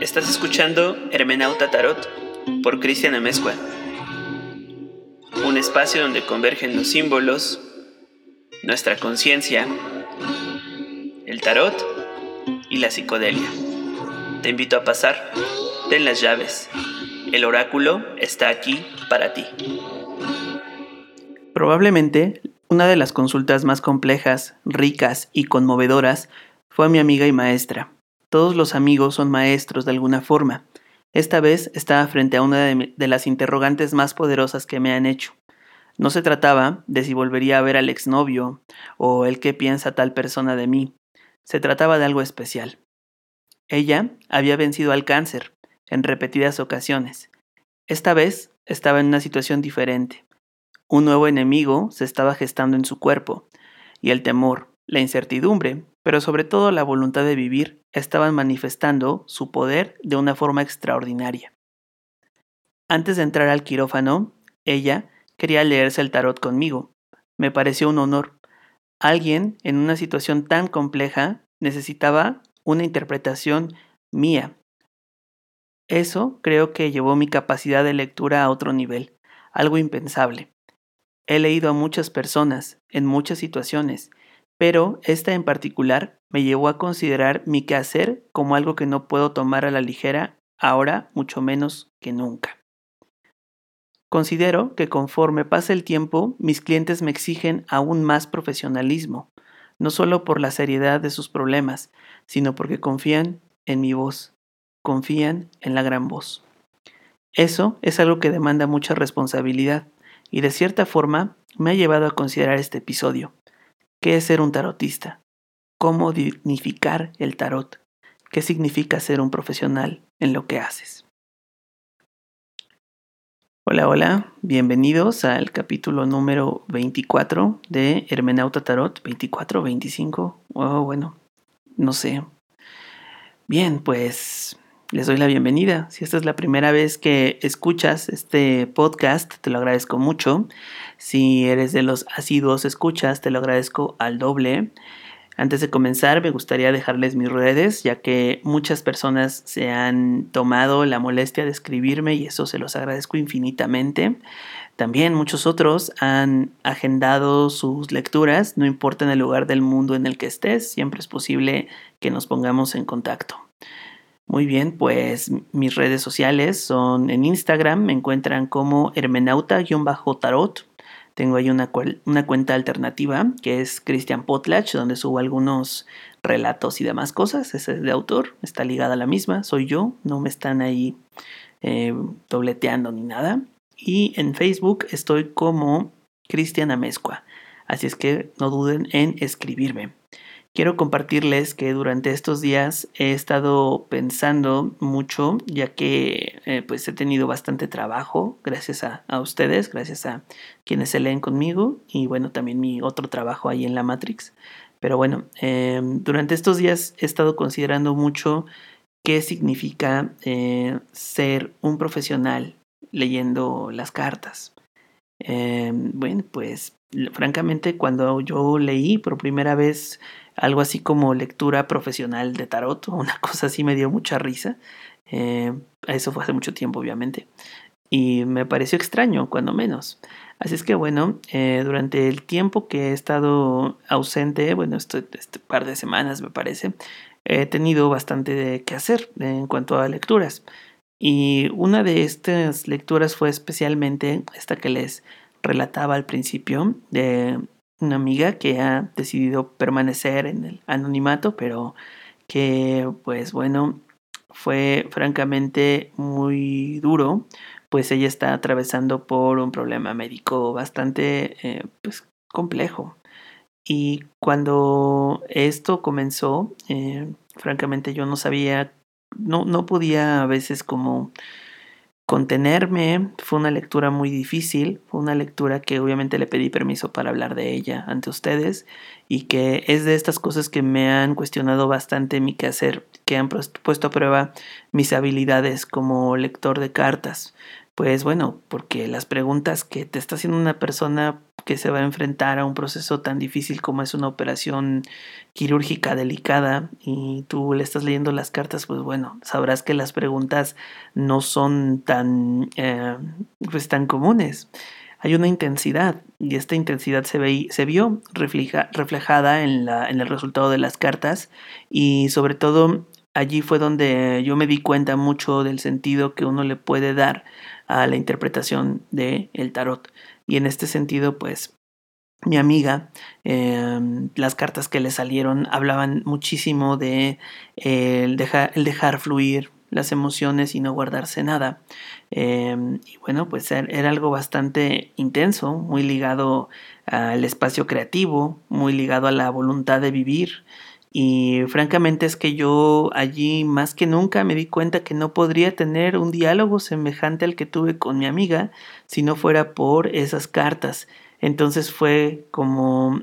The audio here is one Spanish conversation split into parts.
Estás escuchando Hermenauta Tarot por Cristian Amezcua. Un espacio donde convergen los símbolos, nuestra conciencia, el tarot y la psicodelia. Te invito a pasar, ten las llaves. El oráculo está aquí para ti. Probablemente una de las consultas más complejas, ricas y conmovedoras fue mi amiga y maestra. Todos los amigos son maestros de alguna forma. Esta vez estaba frente a una de, las interrogantes más poderosas que me han hecho. No se trataba de si volvería a ver al exnovio o el qué piensa tal persona de mí. Se trataba de algo especial. Ella había vencido al cáncer en repetidas ocasiones. Esta vez estaba en una situación diferente. Un nuevo enemigo se estaba gestando en su cuerpo, y el temor, la incertidumbre, pero sobre todo la voluntad de vivir, estaban manifestando su poder de una forma extraordinaria. Antes de entrar al quirófano, ella quería leerse el tarot conmigo. Me pareció un honor. Alguien en una situación tan compleja necesitaba una interpretación mía. Eso creo que llevó mi capacidad de lectura a otro nivel, algo impensable. He leído a muchas personas, en muchas situaciones, pero esta en particular me llevó a considerar mi quehacer como algo que no puedo tomar a la ligera ahora mucho menos que nunca. Considero que conforme pasa el tiempo, mis clientes me exigen aún más profesionalismo, no solo por la seriedad de sus problemas, sino porque confían en mi voz, confían en la gran voz. Eso es algo que demanda mucha responsabilidad, y de cierta forma me ha llevado a considerar este episodio. ¿Qué es ser un tarotista? ¿Cómo dignificar el tarot? ¿Qué significa ser un profesional en lo que haces? Hola, hola, bienvenidos al capítulo número 24 de Hermenauta Tarot, 24, 25, oh, bueno, no sé. Bien, pues les doy la bienvenida. Si esta es la primera vez que escuchas este podcast, te lo agradezco mucho. Si eres de los asiduos escuchas, te lo agradezco al doble. Antes de comenzar, me gustaría dejarles mis redes, ya que muchas personas se han tomado la molestia de escribirme y eso se los agradezco infinitamente. También muchos otros han agendado sus lecturas, no importa en el lugar del mundo en el que estés, siempre es posible que nos pongamos en contacto. Muy bien, pues mis redes sociales son en Instagram, me encuentran como hermenauta-tarot. Tengo ahí una, cuenta alternativa que es Christian Potlach, donde subo algunos relatos y demás cosas. Esa es de autor, está ligada a la misma, soy yo, no me están ahí eh, dobleteando ni nada. Y en Facebook estoy como Cristian Amezcua, así es que no duden en escribirme. Quiero compartirles que durante estos días he estado pensando mucho, ya que eh, pues he tenido bastante trabajo, gracias a, ustedes, gracias a quienes se leen conmigo y bueno, también mi otro trabajo ahí en la Matrix. Pero bueno, em, durante estos días he estado considerando mucho qué significa eh, ser un profesional leyendo las cartas. Em, bueno, pues francamente cuando yo leí por primera vez algo así como lectura profesional de tarot, una cosa así me dio mucha risa. Eh, eso fue hace mucho tiempo, obviamente. Y me pareció extraño, cuando menos. Así es que bueno, eh, durante el tiempo que he estado ausente, bueno, este, este, par de semanas me parece, he tenido bastante que hacer en cuanto a lecturas. Y una de estas lecturas fue especialmente esta que les relataba al principio de una amiga que ha decidido permanecer en el anonimato, pero que pues bueno, fue francamente muy duro, pues ella está atravesando por un problema médico bastante eh, pues complejo. Y cuando esto comenzó, eh, francamente yo no sabía, no, no podía a veces como contenerme. Fue una lectura muy difícil, fue una lectura que obviamente le pedí permiso para hablar de ella ante ustedes y que es de estas cosas que me han cuestionado bastante mi quehacer, que han puesto a prueba mis habilidades como lector de cartas. Pues bueno, porque las preguntas que te está haciendo una persona que se va a enfrentar a un proceso tan difícil como es una operación quirúrgica delicada y tú le estás leyendo las cartas, pues bueno, sabrás que las preguntas no son tan, eh, pues tan comunes. Hay una intensidad y esta intensidad se, ve, se vio reflejada en, la, en el resultado de las cartas y sobre todo allí fue donde yo me di cuenta mucho del sentido que uno le puede dar a la interpretación del el tarot. Y en este sentido, pues mi amiga, em, las cartas que le salieron hablaban muchísimo de el, dejar, el dejar fluir las emociones y no guardarse nada. Em, y bueno, pues era algo bastante intenso, muy ligado al espacio creativo, muy ligado a la voluntad de vivir. Y francamente es que yo allí más que nunca me di cuenta que no podría tener un diálogo semejante al que tuve con mi amiga si no fuera por esas cartas. Entonces fue como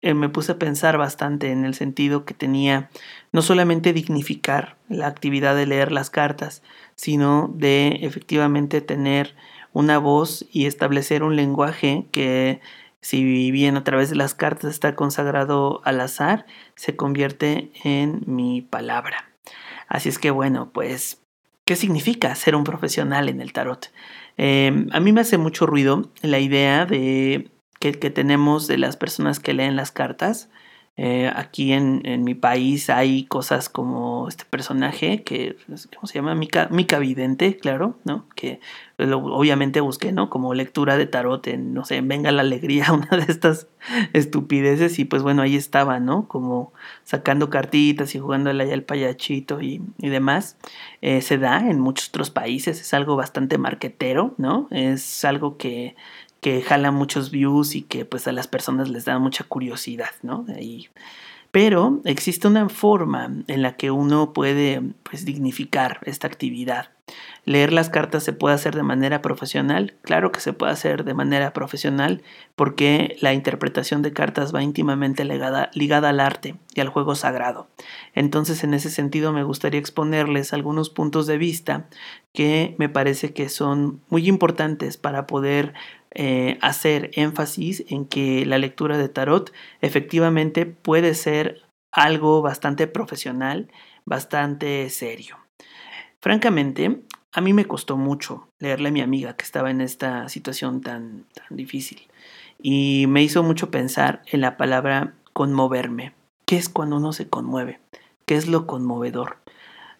eh, me puse a pensar bastante en el sentido que tenía no solamente dignificar la actividad de leer las cartas, sino de efectivamente tener una voz y establecer un lenguaje que si bien a través de las cartas está consagrado al azar, se convierte en mi palabra. Así es que bueno, pues, ¿qué significa ser un profesional en el tarot? Em, a mí me hace mucho ruido la idea de que, que tenemos de las personas que leen las cartas eh, aquí en, mi país hay cosas como este personaje que, ¿cómo se llama? Mica, Vidente, claro, ¿no? Que obviamente busqué, ¿no? Como lectura de tarot en, no sé, Venga la Alegría, una de estas estupideces y pues bueno, ahí estaba, ¿no? Como sacando cartitas y jugando allá el payachito y, y demás. Eh, se da en muchos otros países, es algo bastante marquetero, ¿no? Es algo que que jala muchos views y que pues a las personas les da mucha curiosidad, ¿no? Ahí. Pero existe una forma en la que uno puede pues dignificar esta actividad. Leer las cartas se puede hacer de manera profesional, claro que se puede hacer de manera profesional porque la interpretación de cartas va íntimamente ligada al arte y al juego sagrado. Entonces en ese sentido me gustaría exponerles algunos puntos de vista que me parece que son muy importantes para poder eh, hacer énfasis en que la lectura de tarot efectivamente puede ser algo bastante profesional, bastante serio. Francamente, a mí me costó mucho leerle a mi amiga que estaba en esta situación tan, tan difícil y me hizo mucho pensar en la palabra conmoverme. ¿Qué es cuando uno se conmueve? ¿Qué es lo conmovedor?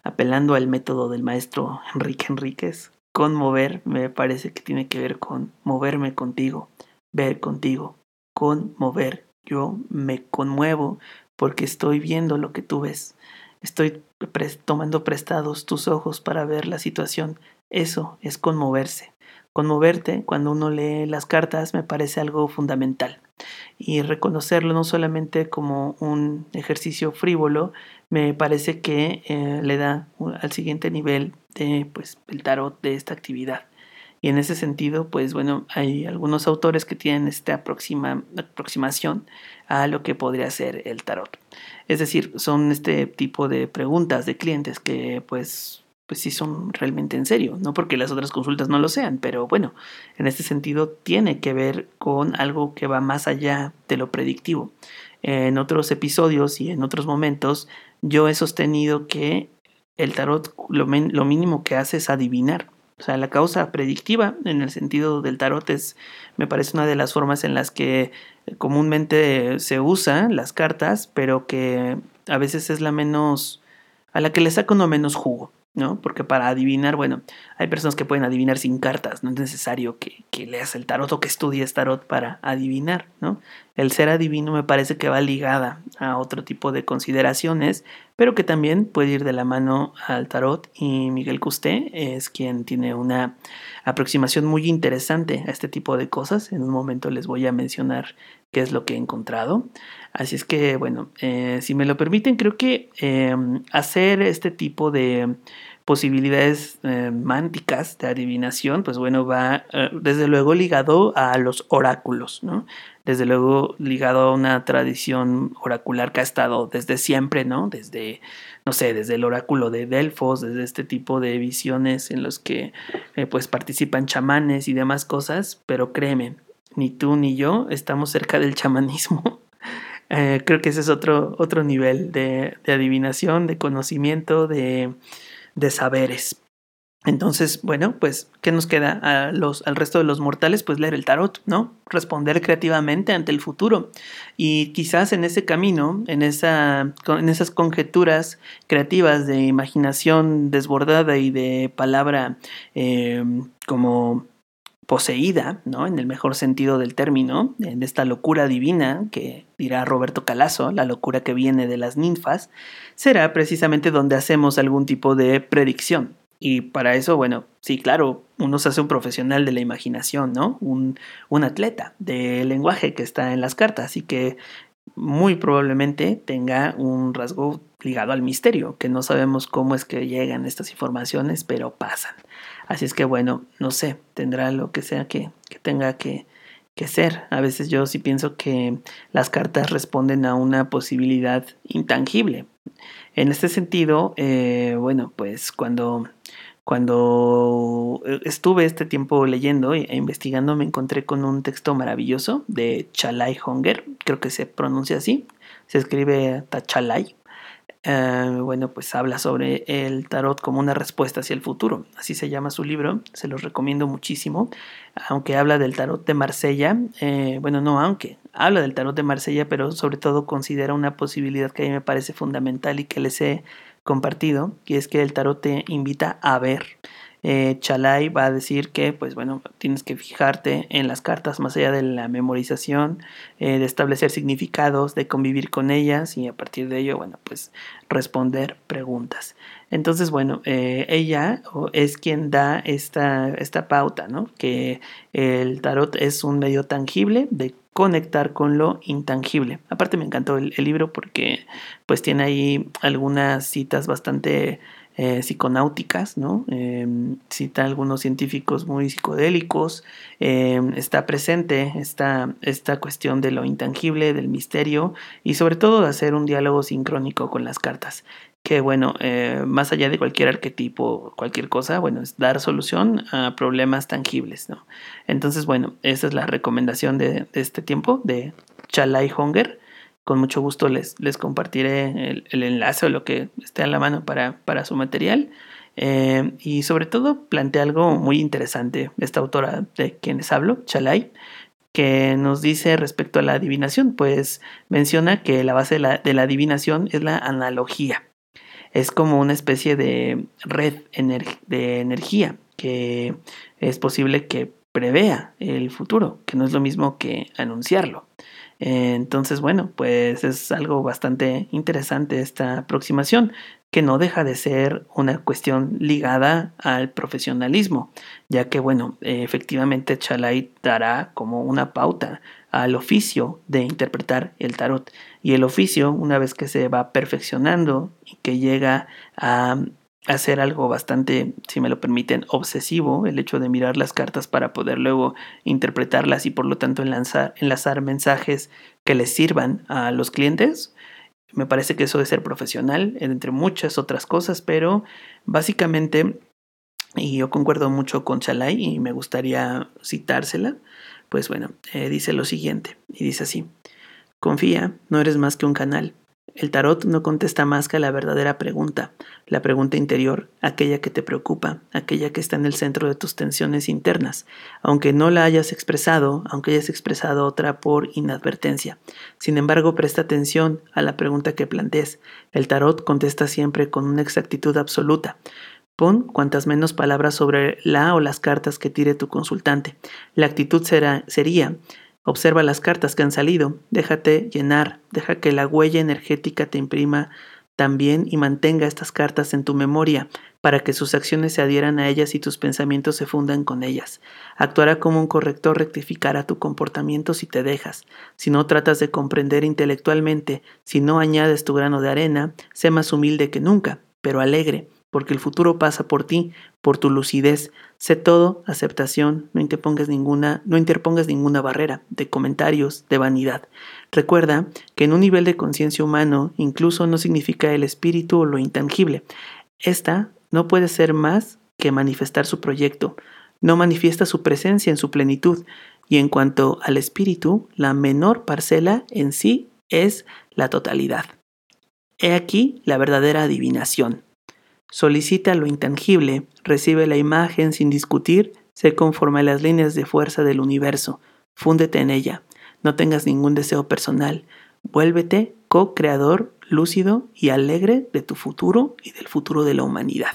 Apelando al método del maestro Enrique Enríquez, Conmover me parece que tiene que ver con moverme contigo, ver contigo, conmover. Yo me conmuevo porque estoy viendo lo que tú ves. Estoy tomando prestados tus ojos para ver la situación. Eso es conmoverse. Conmoverte cuando uno lee las cartas me parece algo fundamental. Y reconocerlo no solamente como un ejercicio frívolo, me parece que eh, le da al siguiente nivel de pues el tarot de esta actividad. Y en ese sentido, pues bueno, hay algunos autores que tienen esta aproxima, aproximación a lo que podría ser el tarot. Es decir, son este tipo de preguntas de clientes que pues pues sí son realmente en serio, no porque las otras consultas no lo sean, pero bueno, en este sentido tiene que ver con algo que va más allá de lo predictivo. En otros episodios y en otros momentos yo he sostenido que el tarot lo, lo mínimo que hace es adivinar. O sea, la causa predictiva en el sentido del tarot es, me parece una de las formas en las que comúnmente se usan las cartas, pero que a veces es la menos, a la que le saca uno menos jugo. ¿No? Porque para adivinar, bueno, hay personas que pueden adivinar sin cartas, no es necesario que, que, leas el tarot o que estudies tarot para adivinar, ¿no? El ser adivino me parece que va ligada a otro tipo de consideraciones, pero que también puede ir de la mano al tarot y Miguel Custé es quien tiene una aproximación muy interesante a este tipo de cosas. En un momento les voy a mencionar qué es lo que he encontrado. Así es que, bueno, eh, si me lo permiten, creo que em, hacer este tipo de posibilidades eh, mánticas de adivinación, pues bueno, va eh, desde luego ligado a los oráculos, ¿no? Desde luego ligado a una tradición oracular que ha estado desde siempre, ¿no? Desde, no sé, desde el oráculo de Delfos, desde este tipo de visiones en los que pues participan chamanes y demás cosas, pero créeme, ni tú ni yo estamos cerca del chamanismo. Eh, creo que ese es otro, otro nivel de, adivinación, de conocimiento, de, de saberes. Entonces, bueno, pues, ¿qué nos queda a los, al resto de los mortales? Pues leer el tarot, ¿no? Responder creativamente ante el futuro. Y quizás en ese camino, en, esa, en esas conjeturas creativas de imaginación desbordada y de palabra eh, como poseída, ¿no? En el mejor sentido del término, en esta locura divina que dirá Roberto Calazo, la locura que viene de las ninfas, será precisamente donde hacemos algún tipo de predicción, y para eso, bueno, sí, claro, uno se hace un profesional de la imaginación, ¿no? Un, un atleta del lenguaje que está en las cartas y que muy probablemente tenga un rasgo ligado al misterio, que no sabemos cómo es que llegan estas informaciones, pero pasan. Así es que bueno, no sé, tendrá lo que sea que, que tenga que, que ser. A veces yo sí pienso que las cartas responden a una posibilidad intangible. En este sentido, eh, bueno, pues cuando cuando estuve este tiempo leyendo e investigando me encontré con un texto maravilloso de Chalai Honger, creo que se pronuncia así, se escribe Tachalai. Eh, bueno, pues habla sobre el tarot como una respuesta hacia el futuro, así se llama su libro, se los recomiendo muchísimo, aunque habla del tarot de Marsella, eh, bueno, no aunque, habla del tarot de Marsella, pero sobre todo considera una posibilidad que a mí me parece fundamental y que les he compartido, y es que el tarot te invita a ver. Eh, Chalai va a decir que, pues bueno, tienes que fijarte en las cartas más allá de la memorización, eh, de establecer significados, de convivir con ellas y a partir de ello, bueno, pues responder preguntas. Entonces, bueno, eh, ella es quien da esta, esta pauta, ¿no? Que el tarot es un medio tangible de conectar con lo intangible. Aparte me encantó el, libro porque pues tiene ahí algunas citas bastante eh, psiconáuticas, ¿no? Em, cita algunos científicos muy psicodélicos, em, está presente esta, esta cuestión de lo intangible, del misterio y sobre todo de hacer un diálogo sincrónico con las cartas que bueno, eh, más allá de cualquier arquetipo, cualquier cosa, bueno, es dar solución a problemas tangibles, ¿no? Entonces, bueno, esa es la recomendación de, este tiempo de Chalai Hunger. Con mucho gusto les, les compartiré el, enlace o lo que esté a la mano para, para su material. Eh, y sobre todo plantea algo muy interesante esta autora de quienes hablo, Chalai, que nos dice respecto a la adivinación, pues menciona que la base de la, de la adivinación es la analogía es como una especie de red de energía que es posible que prevea el futuro, que no es lo mismo que anunciarlo. Entonces, bueno, pues es algo bastante interesante esta aproximación, que no deja de ser una cuestión ligada al profesionalismo, ya que, bueno, efectivamente Chalai dará como una pauta al oficio de interpretar el tarot. Y el oficio, una vez que se va perfeccionando y que llega a hacer algo bastante, si me lo permiten, obsesivo, el hecho de mirar las cartas para poder luego interpretarlas y por lo tanto enlazar, mensajes que les sirvan a los clientes. Me parece que eso de ser profesional, entre muchas otras cosas, pero básicamente, y yo concuerdo mucho con Chalai y me gustaría citársela, pues bueno, eh, dice lo siguiente, y dice así, confía, no eres más que un canal. El tarot no contesta más que a la verdadera pregunta, la pregunta interior, aquella que te preocupa, aquella que está en el centro de tus tensiones internas, aunque no la hayas expresado, aunque hayas expresado otra por inadvertencia. Sin embargo, presta atención a la pregunta que plantees. El tarot contesta siempre con una exactitud absoluta. Pon cuantas menos palabras sobre la o las cartas que tire tu consultante. La actitud será, sería, observa las cartas que han salido, déjate llenar, deja que la huella energética te imprima también y mantenga estas cartas en tu memoria para que sus acciones se adhieran a ellas y tus pensamientos se fundan con ellas. Actuará como un corrector, rectificará tu comportamiento si te dejas. Si no tratas de comprender intelectualmente, si no añades tu grano de arena, sé más humilde que nunca, pero alegre porque el futuro pasa por ti, por tu lucidez. Sé todo, aceptación, no interpongas ninguna, no interpongas ninguna barrera de comentarios, de vanidad. Recuerda que en un nivel de conciencia humano incluso no significa el espíritu o lo intangible. Esta no puede ser más que manifestar su proyecto. no manifiesta su presencia en su plenitud, y en cuanto al espíritu, la menor parcela en sí es la totalidad. He aquí la verdadera adivinación. Solicita lo intangible, recibe la imagen sin discutir, se conforme a las líneas de fuerza del universo, fúndete en ella, no tengas ningún deseo personal, vuélvete co-creador lúcido y alegre de tu futuro y del futuro de la humanidad.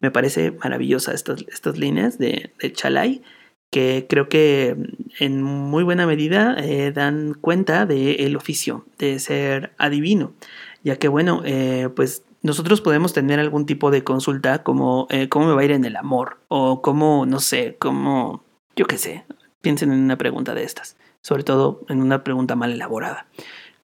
Me parece maravillosa estas, estas líneas de, de, Chalai, que creo que en muy buena medida eh, dan cuenta del oficio de ser adivino, ya que bueno, eh, pues nosotros podemos tener algún tipo de consulta como eh, cómo me va a ir en el amor o cómo, no sé, cómo, yo qué sé, piensen en una pregunta de estas, sobre todo en una pregunta mal elaborada.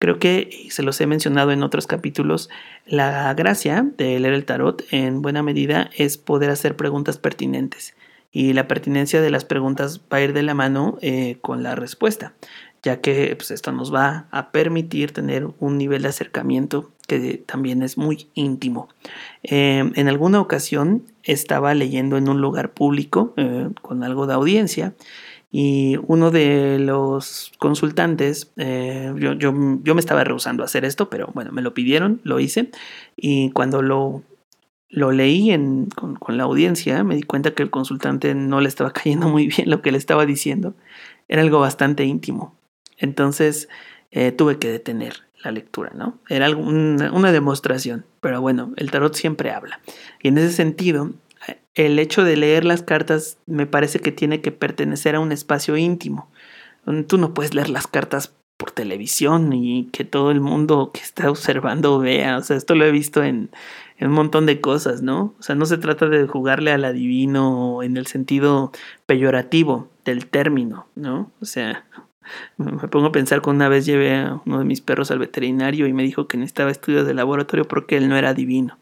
Creo que, se los he mencionado en otros capítulos, la gracia de leer el tarot en buena medida es poder hacer preguntas pertinentes. Y la pertinencia de las preguntas va a ir de la mano eh, con la respuesta, ya que pues, esto nos va a permitir tener un nivel de acercamiento que también es muy íntimo. Eh, en alguna ocasión estaba leyendo en un lugar público eh, con algo de audiencia y uno de los consultantes, eh, yo, yo, yo, me estaba rehusando a hacer esto, pero bueno, me lo pidieron, lo hice. Y cuando lo, lo leí en, con, con, la audiencia, me di cuenta que el consultante no le estaba cayendo muy bien lo que le estaba diciendo. Era algo bastante íntimo. Entonces eh, tuve que detener la lectura, ¿no? Era una, demostración, pero bueno, el tarot siempre habla. Y en ese sentido, el hecho de leer las cartas me parece que tiene que pertenecer a un espacio íntimo. Tú no puedes leer las cartas por televisión y que todo el mundo que está observando vea. O sea, esto lo he visto en, en un montón de cosas, ¿no? O sea, no se trata de jugarle al adivino en el sentido peyorativo del término, ¿no? O sea, me pongo a pensar que una vez llevé a uno de mis perros al veterinario y me dijo que necesitaba estudios de laboratorio porque él no era adivino.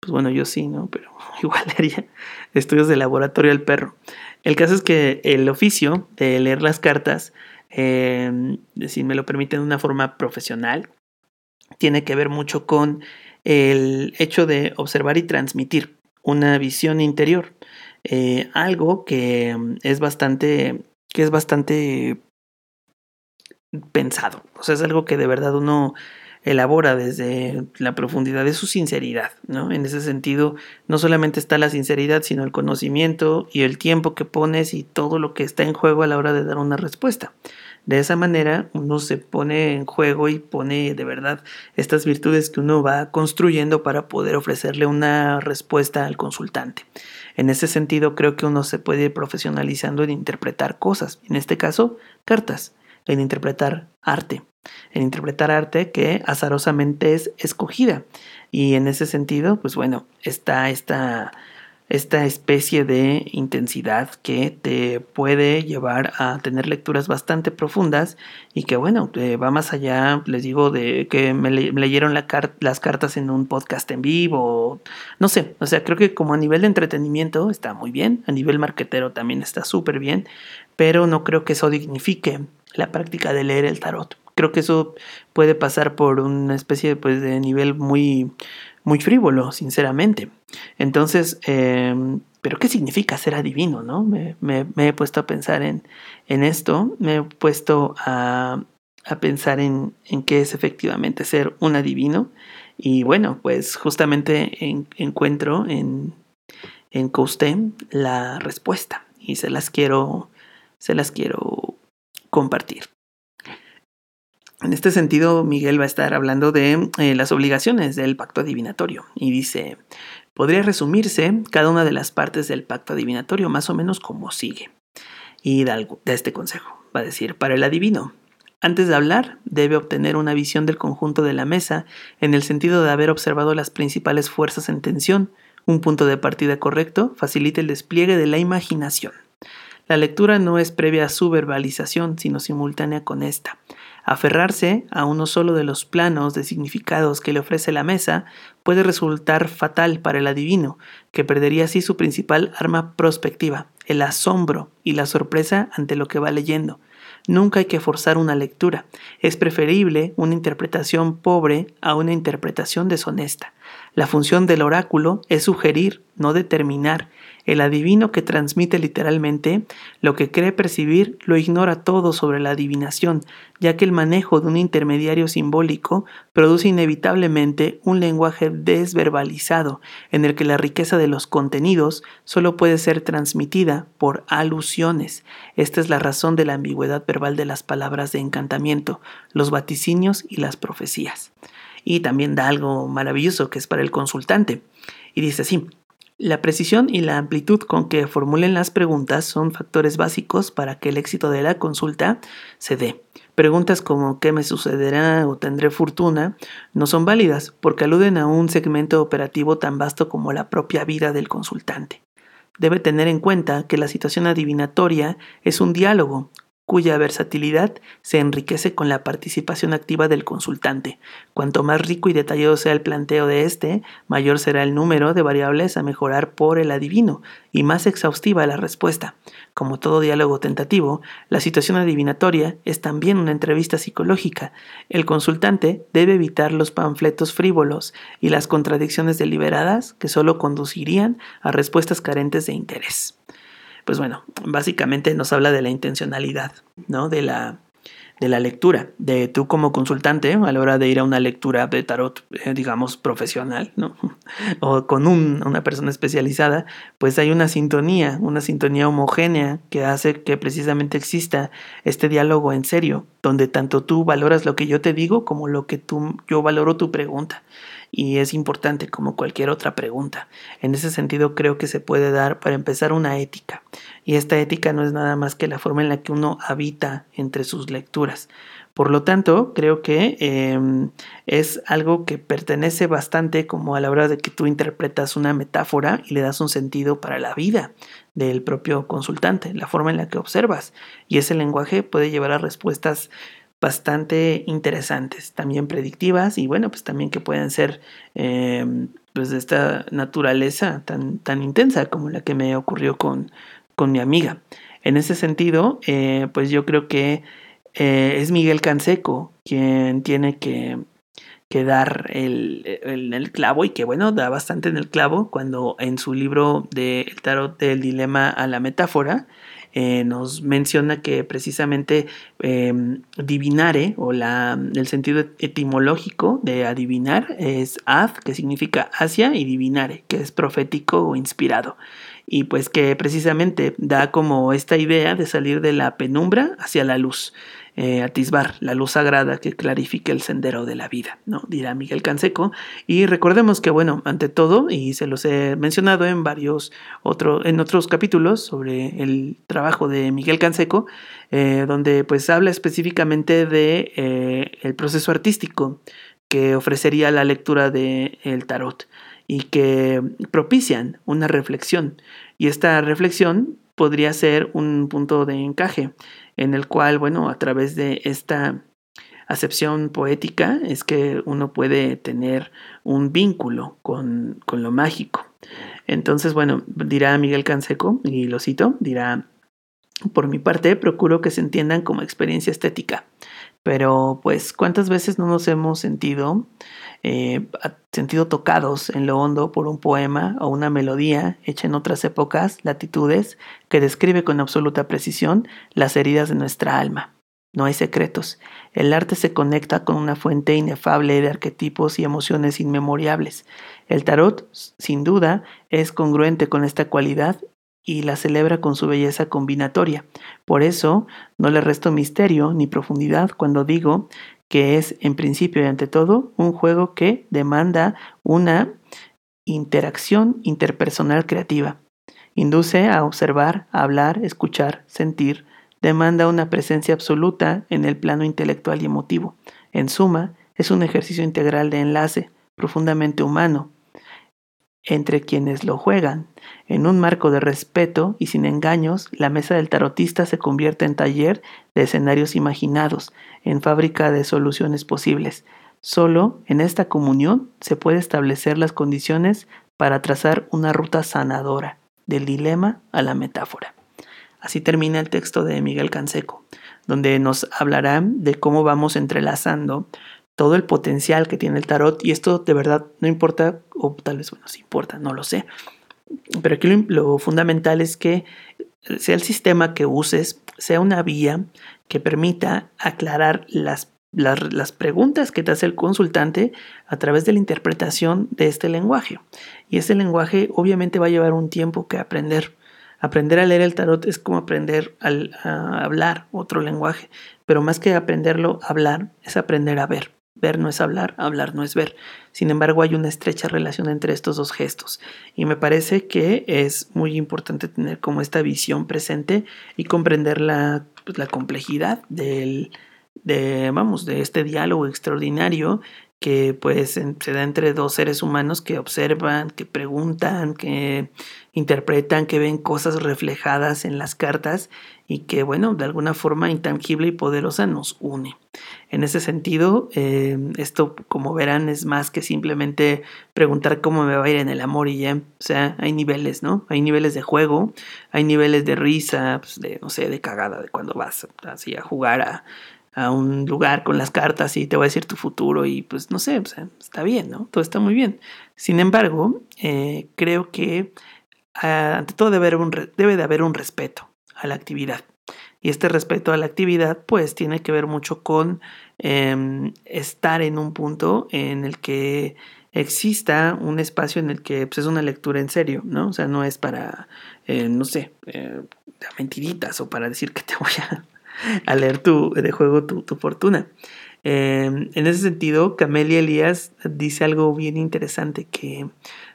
Pues bueno, yo sí, ¿no? Pero igual haría estudios de laboratorio al perro. El caso es que el oficio de leer las cartas, eh, si me lo permiten de una forma profesional, tiene que ver mucho con el hecho de observar y transmitir una visión interior. Eh, algo que es bastante, que es bastante pensado. O sea, es algo que de verdad uno elabora desde la profundidad de su sinceridad, ¿no? En ese sentido, no solamente está la sinceridad, sino el conocimiento y el tiempo que pones y todo lo que está en juego a la hora de dar una respuesta. De esa manera uno se pone en juego y pone de verdad estas virtudes que uno va construyendo para poder ofrecerle una respuesta al consultante. En ese sentido creo que uno se puede ir profesionalizando en interpretar cosas, en este caso cartas, en interpretar arte en interpretar arte que azarosamente es escogida. Y en ese sentido, pues bueno, está esta, esta especie de intensidad que te puede llevar a tener lecturas bastante profundas y que bueno, va más allá, les digo, de que me, leyeron las cartas en un podcast en vivo, no sé, o sea, creo que como a nivel de entretenimiento está muy bien, a nivel marquetero también está súper bien, pero no creo que eso dignifique la práctica de leer el tarot creo que eso puede pasar por una especie pues, de nivel muy, muy frívolo, sinceramente. Entonces, em, pero ¿qué significa ser adivino? ¿no? Me, he puesto a pensar en, en, esto, me he puesto a, a pensar en, en, qué es efectivamente ser un adivino. Y bueno, pues justamente encuentro en, en la respuesta y se las quiero, se las quiero compartir. En este sentido, Miguel va a estar hablando de eh, las obligaciones del pacto adivinatorio y dice, podría resumirse cada una de las partes del pacto adivinatorio más o menos como sigue. Y da, da este consejo, va a decir, para el adivino, antes de hablar, debe obtener una visión del conjunto de la mesa en el sentido de haber observado las principales fuerzas en tensión. Un punto de partida correcto facilita el despliegue de la imaginación. La lectura no es previa a su verbalización, sino simultánea con esta. Aferrarse a uno solo de los planos de significados que le ofrece la mesa puede resultar fatal para el adivino, que perdería así su principal arma prospectiva, el asombro y la sorpresa ante lo que va leyendo. Nunca hay que forzar una lectura. Es preferible una interpretación pobre a una interpretación deshonesta. La función del oráculo es sugerir, no determinar. El adivino que transmite literalmente lo que cree percibir lo ignora todo sobre la adivinación, ya que el manejo de un intermediario simbólico produce inevitablemente un lenguaje desverbalizado, en el que la riqueza de los contenidos solo puede ser transmitida por alusiones. Esta es la razón de la ambigüedad verbal de las palabras de encantamiento, los vaticinios y las profecías. Y también da algo maravilloso que es para el consultante. Y dice así, la precisión y la amplitud con que formulen las preguntas son factores básicos para que el éxito de la consulta se dé. Preguntas como ¿qué me sucederá o tendré fortuna? no son válidas porque aluden a un segmento operativo tan vasto como la propia vida del consultante. Debe tener en cuenta que la situación adivinatoria es un diálogo cuya versatilidad se enriquece con la participación activa del consultante. Cuanto más rico y detallado sea el planteo de este, mayor será el número de variables a mejorar por el adivino y más exhaustiva la respuesta. Como todo diálogo tentativo, la situación adivinatoria es también una entrevista psicológica. El consultante debe evitar los panfletos frívolos y las contradicciones deliberadas que solo conducirían a respuestas carentes de interés pues bueno, básicamente nos habla de la intencionalidad, ¿no? De la, de la lectura, de tú como consultante a la hora de ir a una lectura de tarot, eh, digamos, profesional, ¿no? O con una persona especializada, pues hay una sintonía, una sintonía homogénea que hace que precisamente exista este diálogo en serio, donde tanto tú valoras lo que yo te digo como lo que tú, yo valoro tu pregunta y es importante como cualquier otra pregunta. En ese sentido creo que se puede dar para empezar una ética y esta ética no es nada más que la forma en la que uno habita entre sus lecturas. Por lo tanto, creo que em, es algo que pertenece bastante como a la hora de que tú interpretas una metáfora y le das un sentido para la vida del propio consultante, la forma en la que observas. Y ese lenguaje puede llevar a respuestas bastante interesantes, también predictivas y bueno, pues también que pueden ser em, pues de esta naturaleza tan, tan intensa como la que me ocurrió con, con mi amiga. En ese sentido, eh, pues yo creo que eh, es Miguel Canseco quien tiene que, que dar el, el, el, clavo y que bueno, da bastante en el clavo cuando en su libro de El tarot del dilema a la metáfora, eh, nos menciona que precisamente em, divinare o la, el sentido etimológico de adivinar es ad, que significa hacia, y divinare, que es profético o inspirado. Y pues que precisamente da como esta idea de salir de la penumbra hacia la luz. Eh, atisbar la luz sagrada que clarifique el sendero de la vida, ¿no? dirá Miguel Canseco. Y recordemos que, bueno, ante todo, y se los he mencionado en varios otros, en otros capítulos sobre el trabajo de Miguel Canseco, eh, donde pues habla específicamente de eh, el proceso artístico que ofrecería la lectura del el tarot y que propician una reflexión. Y esta reflexión podría ser un punto de encaje en el cual, bueno, a través de esta acepción poética es que uno puede tener un vínculo con, con lo mágico. Entonces, bueno, dirá Miguel Canseco, y lo cito, dirá, por mi parte, procuro que se entiendan como experiencia estética. Pero, pues, ¿cuántas veces no nos hemos sentido eh, sentido tocados en lo hondo por un poema o una melodía hecha en otras épocas, latitudes, que describe con absoluta precisión las heridas de nuestra alma. No hay secretos. El arte se conecta con una fuente inefable de arquetipos y emociones inmemorables. El tarot, sin duda, es congruente con esta cualidad y la celebra con su belleza combinatoria. Por eso, no le resto misterio ni profundidad cuando digo que es en principio y ante todo un juego que demanda una interacción interpersonal creativa. Induce a observar, hablar, escuchar, sentir, demanda una presencia absoluta en el plano intelectual y emotivo. En suma, es un ejercicio integral de enlace, profundamente humano, entre quienes lo juegan. En un marco de respeto y sin engaños, la mesa del tarotista se convierte en taller de escenarios imaginados, en fábrica de soluciones posibles. Solo en esta comunión se puede establecer las condiciones para trazar una ruta sanadora, del dilema a la metáfora. Así termina el texto de Miguel Canseco, donde nos hablará de cómo vamos entrelazando todo el potencial que tiene el tarot y esto de verdad no importa, o tal vez bueno, sí importa, no lo sé, Pero aquí lo, fundamental es que sea el sistema que uses, sea una vía que permita aclarar las, las, preguntas que te hace el consultante a través de la interpretación de este lenguaje. Y este lenguaje obviamente va a llevar un tiempo que aprender. Aprender a leer el tarot es como aprender a hablar otro lenguaje, pero más que aprenderlo a hablar, es aprender a ver. Ver no es hablar, hablar no es ver. Sin embargo, hay una estrecha relación entre estos dos gestos y me parece que es muy importante tener como esta visión presente y comprender la, pues, complejidad del, de, vamos, de este diálogo extraordinario que pues se da entre dos seres humanos que observan, que preguntan, que interpretan, que ven cosas reflejadas en las cartas y que bueno, de alguna forma intangible y poderosa nos une. En ese sentido, eh, esto como verán es más que simplemente preguntar cómo me va a ir en el amor y ya, o sea, hay niveles, ¿no? Hay niveles de juego, hay niveles de risa, pues, de no sé, de cagada, de cuando vas así a jugar a a un lugar con las cartas y te voy a decir tu futuro y pues no sé, está bien, ¿no? Todo está muy bien. Sin embargo, eh, creo que ah, ante todo debe, haber un, debe de haber un respeto a la actividad. Y este respeto a la actividad pues tiene que ver mucho con em, estar en un punto en el que exista un espacio en el que pues, es una lectura en serio, ¿no? O sea, no es para, eh, no sé, eh, mentiritas o para decir que te voy a leer tu, de juego tu, fortuna. Em, en ese sentido, Camelia Elías dice algo bien interesante que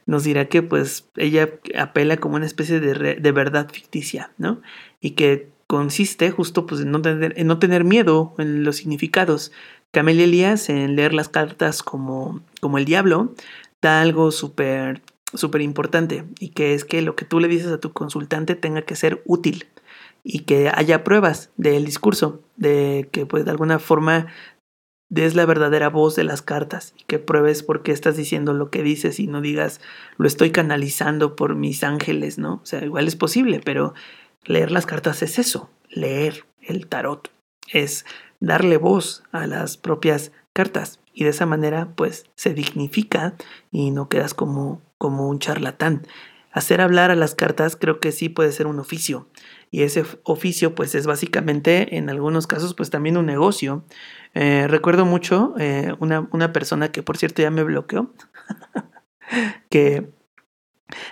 nos dirá que pues ella apela como una especie de, de verdad ficticia, ¿no? Y que consiste justo pues en no tener, en no tener miedo en los significados. Camelia Elías en leer las cartas como, como el diablo da algo súper súper importante y que es que lo que tú le dices a tu consultante tenga que ser útil y que haya pruebas del discurso, de que pues de alguna forma des la verdadera voz de las cartas y que pruebes por qué estás diciendo lo que dices y no digas lo estoy canalizando por mis ángeles, ¿no? O sea, igual es posible, pero leer las cartas es eso, leer el tarot, es darle voz a las propias cartas y de esa manera pues se dignifica y no quedas como, como un charlatán. Hacer hablar a las cartas creo que sí puede ser un oficio y ese oficio pues es básicamente en algunos casos pues también un negocio. Eh, recuerdo mucho eh, una, una, persona que por cierto ya me bloqueó, que,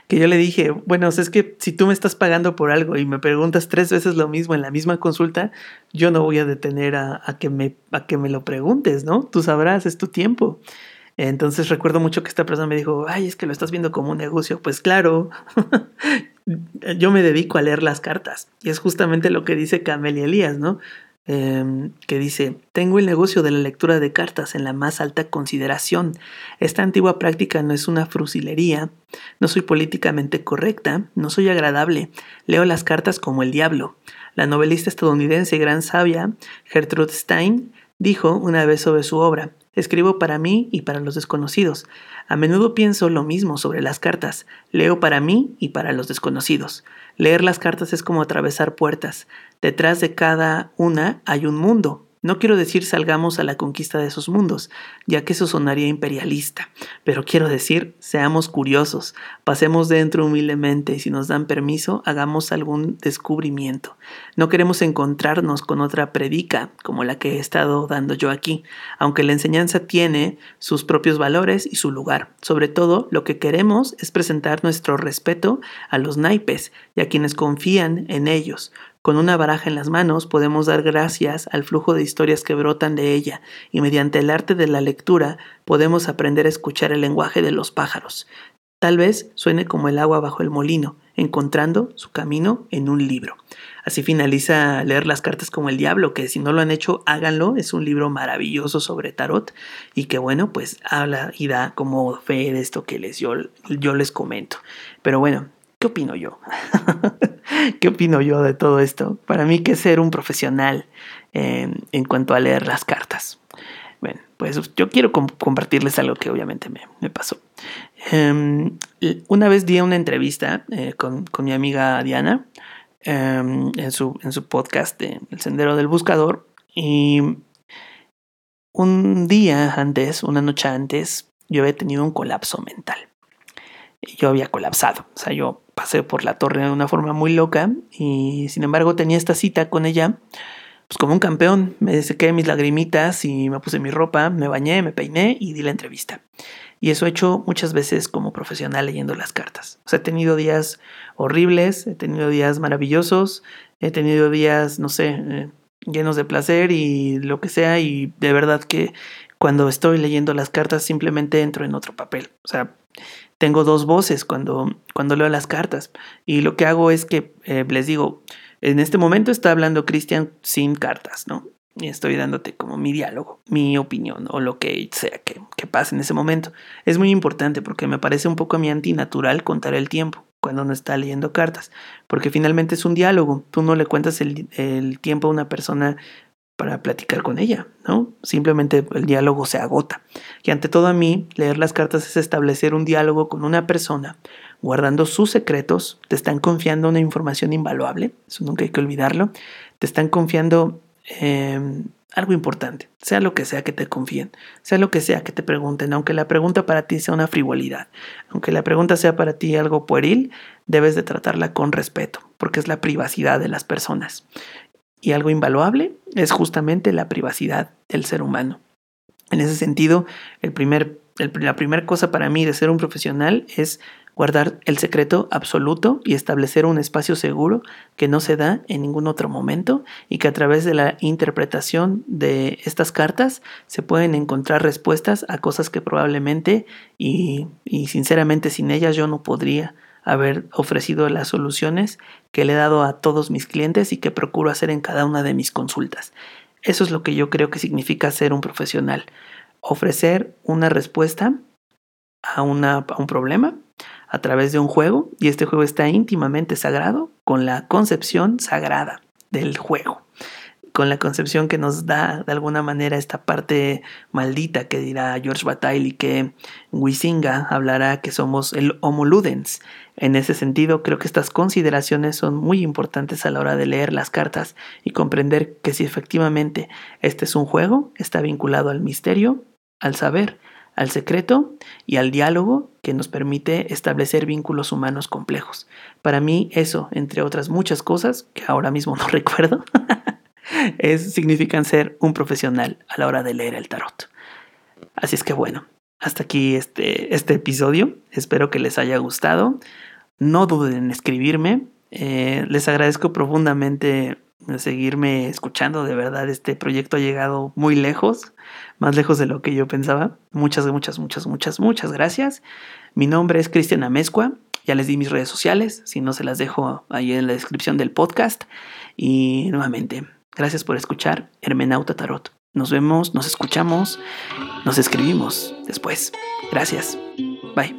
que yo le dije, bueno, es que si tú me estás pagando por algo y me preguntas tres veces lo mismo en la misma consulta, yo no voy a detener a, a que, me, a que me lo preguntes, ¿no? Tú sabrás, es tu tiempo. Entonces recuerdo mucho que esta persona me dijo, ay, es que lo estás viendo como un negocio. Pues claro, yo me dedico a leer las cartas. Y es justamente lo que dice Camelia Elías, ¿no? Em, que dice, tengo el negocio de la lectura de cartas en la más alta consideración. Esta antigua práctica no es una frusilería, no soy políticamente correcta, no soy agradable, leo las cartas como el diablo. La novelista estadounidense gran sabia Gertrude Stein dijo una vez sobre su obra, Escribo para mí y para los desconocidos. A menudo pienso lo mismo sobre las cartas. Leo para mí y para los desconocidos. Leer las cartas es como atravesar puertas. Detrás de cada una hay un mundo, no quiero decir salgamos a la conquista de esos mundos, ya que eso sonaría imperialista, pero quiero decir seamos curiosos, pasemos dentro humildemente y si nos dan permiso hagamos algún descubrimiento. No queremos encontrarnos con otra predica como la que he estado dando yo aquí, aunque la enseñanza tiene sus propios valores y su lugar. Sobre todo, lo que queremos es presentar nuestro respeto a los naipes y a quienes confían en ellos, con una baraja en las manos podemos dar gracias al flujo de historias que brotan de ella y mediante el arte de la lectura podemos aprender a escuchar el lenguaje de los pájaros. Tal vez suene como el agua bajo el molino, encontrando su camino en un libro. Así finaliza leer las cartas como el diablo, que si no lo han hecho, háganlo. Es un libro maravilloso sobre tarot y que bueno, pues habla y da como fe de esto que les, yo, yo les comento. Pero bueno, ¿qué opino yo? ¿Qué opino yo de todo esto? Para mí, que ser un profesional en cuanto a leer las cartas? Bueno, pues yo quiero compartirles algo que obviamente me, pasó. Em, una vez di una entrevista eh, con, mi amiga Diana em, en, su, en su podcast de El Sendero del Buscador y un día antes, una noche antes, yo había tenido un colapso mental. yo había colapsado. O sea, yo pasé por la torre de una forma muy loca y sin embargo tenía esta cita con ella, pues como un campeón. Me sequé mis lagrimitas y me puse mi ropa, me bañé, me peiné y di la entrevista. Y eso he hecho muchas veces como profesional leyendo las cartas. O sea, he tenido días horribles, he tenido días maravillosos, he tenido días, no sé, eh, llenos de placer y lo que sea. Y de verdad que cuando estoy leyendo las cartas simplemente entro en otro papel. O sea, tengo dos voces cuando, cuando leo las cartas. Y lo que hago es que eh, les digo, en este momento está hablando Cristian sin cartas, ¿no? Y estoy dándote como mi diálogo, mi opinión o lo que sea que, que pase en ese momento. Es muy importante porque me parece un poco a mí antinatural contar el tiempo cuando uno está leyendo cartas, porque finalmente es un diálogo. Tú no le cuentas el, el tiempo a una persona para platicar con ella, ¿no? Simplemente el diálogo se agota. Y ante todo a mí, leer las cartas es establecer un diálogo con una persona, guardando sus secretos, te están confiando una información invaluable, eso nunca hay que olvidarlo, te están confiando em, algo importante, sea lo que sea que te confíen, sea lo que sea que te pregunten, aunque la pregunta para ti sea una frivolidad, aunque la pregunta sea para ti algo pueril, debes de tratarla con respeto, porque es la privacidad de las personas. Y algo invaluable es justamente la privacidad del ser humano. En ese sentido, el primer, la primera cosa para mí de ser un profesional es guardar el secreto absoluto y establecer un espacio seguro que no se da en ningún otro momento y que a través de la interpretación de estas cartas se pueden encontrar respuestas a cosas que probablemente y, y sinceramente sin ellas yo no podría haber ofrecido las soluciones que le he dado a todos mis clientes y que procuro hacer en cada una de mis consultas. Eso es lo que yo creo que significa ser un profesional. Ofrecer una respuesta a, una, un problema a través de un juego y este juego está íntimamente sagrado con la concepción sagrada del juego con la concepción que nos da de alguna manera esta parte maldita que dirá George Bataille y que Wisinga hablará que somos el Homo Ludens. En ese sentido, creo que estas consideraciones son muy importantes a la hora de leer las cartas y comprender que si efectivamente este es un juego, está vinculado al misterio, al saber, al secreto y al diálogo que nos permite establecer vínculos humanos complejos. Para mí eso, entre otras muchas cosas que ahora mismo no recuerdo, es, significan ser un profesional a la hora de leer el tarot. Así es que bueno, hasta aquí este, este episodio. Espero que les haya gustado. No duden en escribirme. Eh, les agradezco profundamente seguirme escuchando. De verdad, este proyecto ha llegado muy lejos, más lejos de lo que yo pensaba. Muchas, muchas, muchas, muchas, muchas gracias. Mi nombre es Cristian Amezcua. Ya les di mis redes sociales, si no se las dejo ahí en la descripción del podcast. Y nuevamente, Gracias por escuchar Hermenauta Tarot. Nos vemos, nos escuchamos, nos escribimos después. Gracias. Bye.